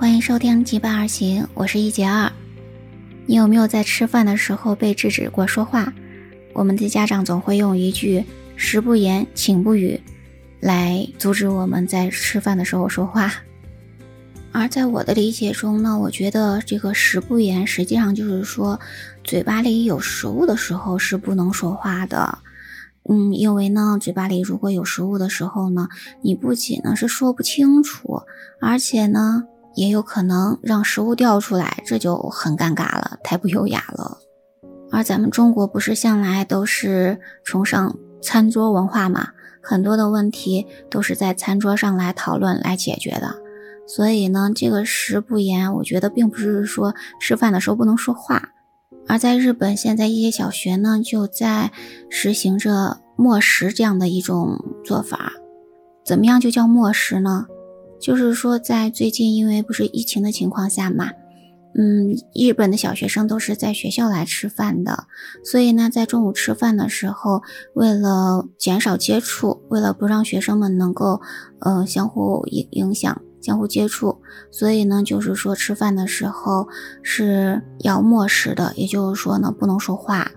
欢迎收听《结伴而行》，我是一杰二。你有没有在吃饭的时候被制止过说话？我们的家长总会用一句“食不言，寝不语”来阻止我们在吃饭的时候说话。而在我的理解中呢，我觉得这个“食不言”实际上就是说，嘴巴里有食物的时候是不能说话的。嗯，因为呢，嘴巴里如果有食物的时候呢，你不仅呢是说不清楚，而且呢。也有可能让食物掉出来，这就很尴尬了，太不优雅了。而咱们中国不是向来都是崇尚餐桌文化嘛，很多的问题都是在餐桌上来讨论来解决的。所以呢，这个食不言，我觉得并不是说吃饭的时候不能说话。而在日本，现在一些小学呢就在实行着默食这样的一种做法。怎么样就叫默食呢？就是说，在最近因为不是疫情的情况下嘛，嗯，日本的小学生都是在学校来吃饭的，所以呢，在中午吃饭的时候，为了减少接触，为了不让学生们能够，呃，相互影影响、相互接触，所以呢，就是说吃饭的时候是要默食的，也就是说呢，不能说话。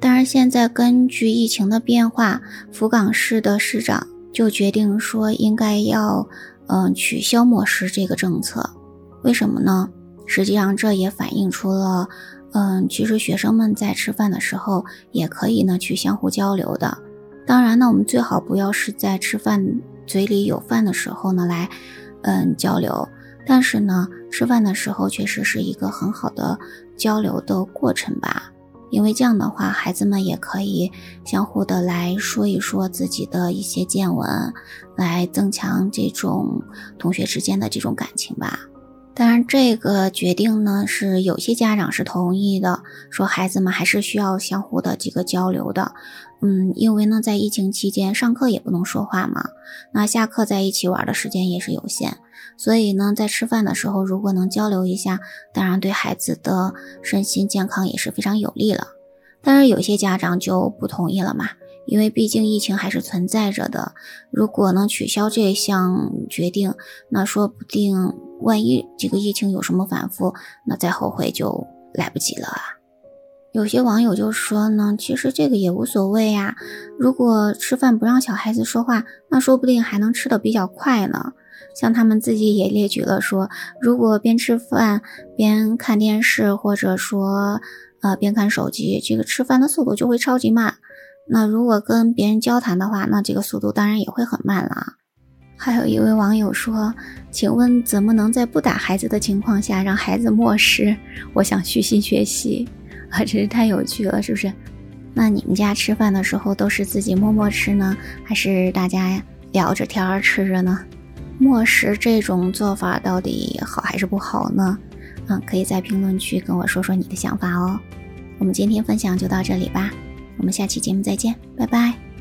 但是现在根据疫情的变化，福冈市的市长就决定说应该要。嗯，取消默食这个政策，为什么呢？实际上这也反映出了，嗯，其实学生们在吃饭的时候也可以呢去相互交流的。当然呢，我们最好不要是在吃饭嘴里有饭的时候呢来，嗯，交流。但是呢，吃饭的时候确实是一个很好的交流的过程吧。因为这样的话，孩子们也可以相互的来说一说自己的一些见闻，来增强这种同学之间的这种感情吧。当然，这个决定呢，是有些家长是同意的，说孩子们还是需要相互的几个交流的。嗯，因为呢，在疫情期间上课也不能说话嘛，那下课在一起玩的时间也是有限。所以呢，在吃饭的时候，如果能交流一下，当然对孩子的身心健康也是非常有利了。但是有些家长就不同意了嘛，因为毕竟疫情还是存在着的。如果能取消这项决定，那说不定万一这个疫情有什么反复，那再后悔就来不及了啊。有些网友就说呢，其实这个也无所谓呀。如果吃饭不让小孩子说话，那说不定还能吃的比较快呢。像他们自己也列举了说，如果边吃饭边看电视，或者说呃边看手机，这个吃饭的速度就会超级慢。那如果跟别人交谈的话，那这个速度当然也会很慢了。还有一位网友说，请问怎么能在不打孩子的情况下让孩子默食？我想虚心学习啊，真是太有趣了，是不是？那你们家吃饭的时候都是自己默默吃呢，还是大家聊着天儿吃着呢？默食这种做法到底好还是不好呢？嗯，可以在评论区跟我说说你的想法哦。我们今天分享就到这里吧，我们下期节目再见，拜拜。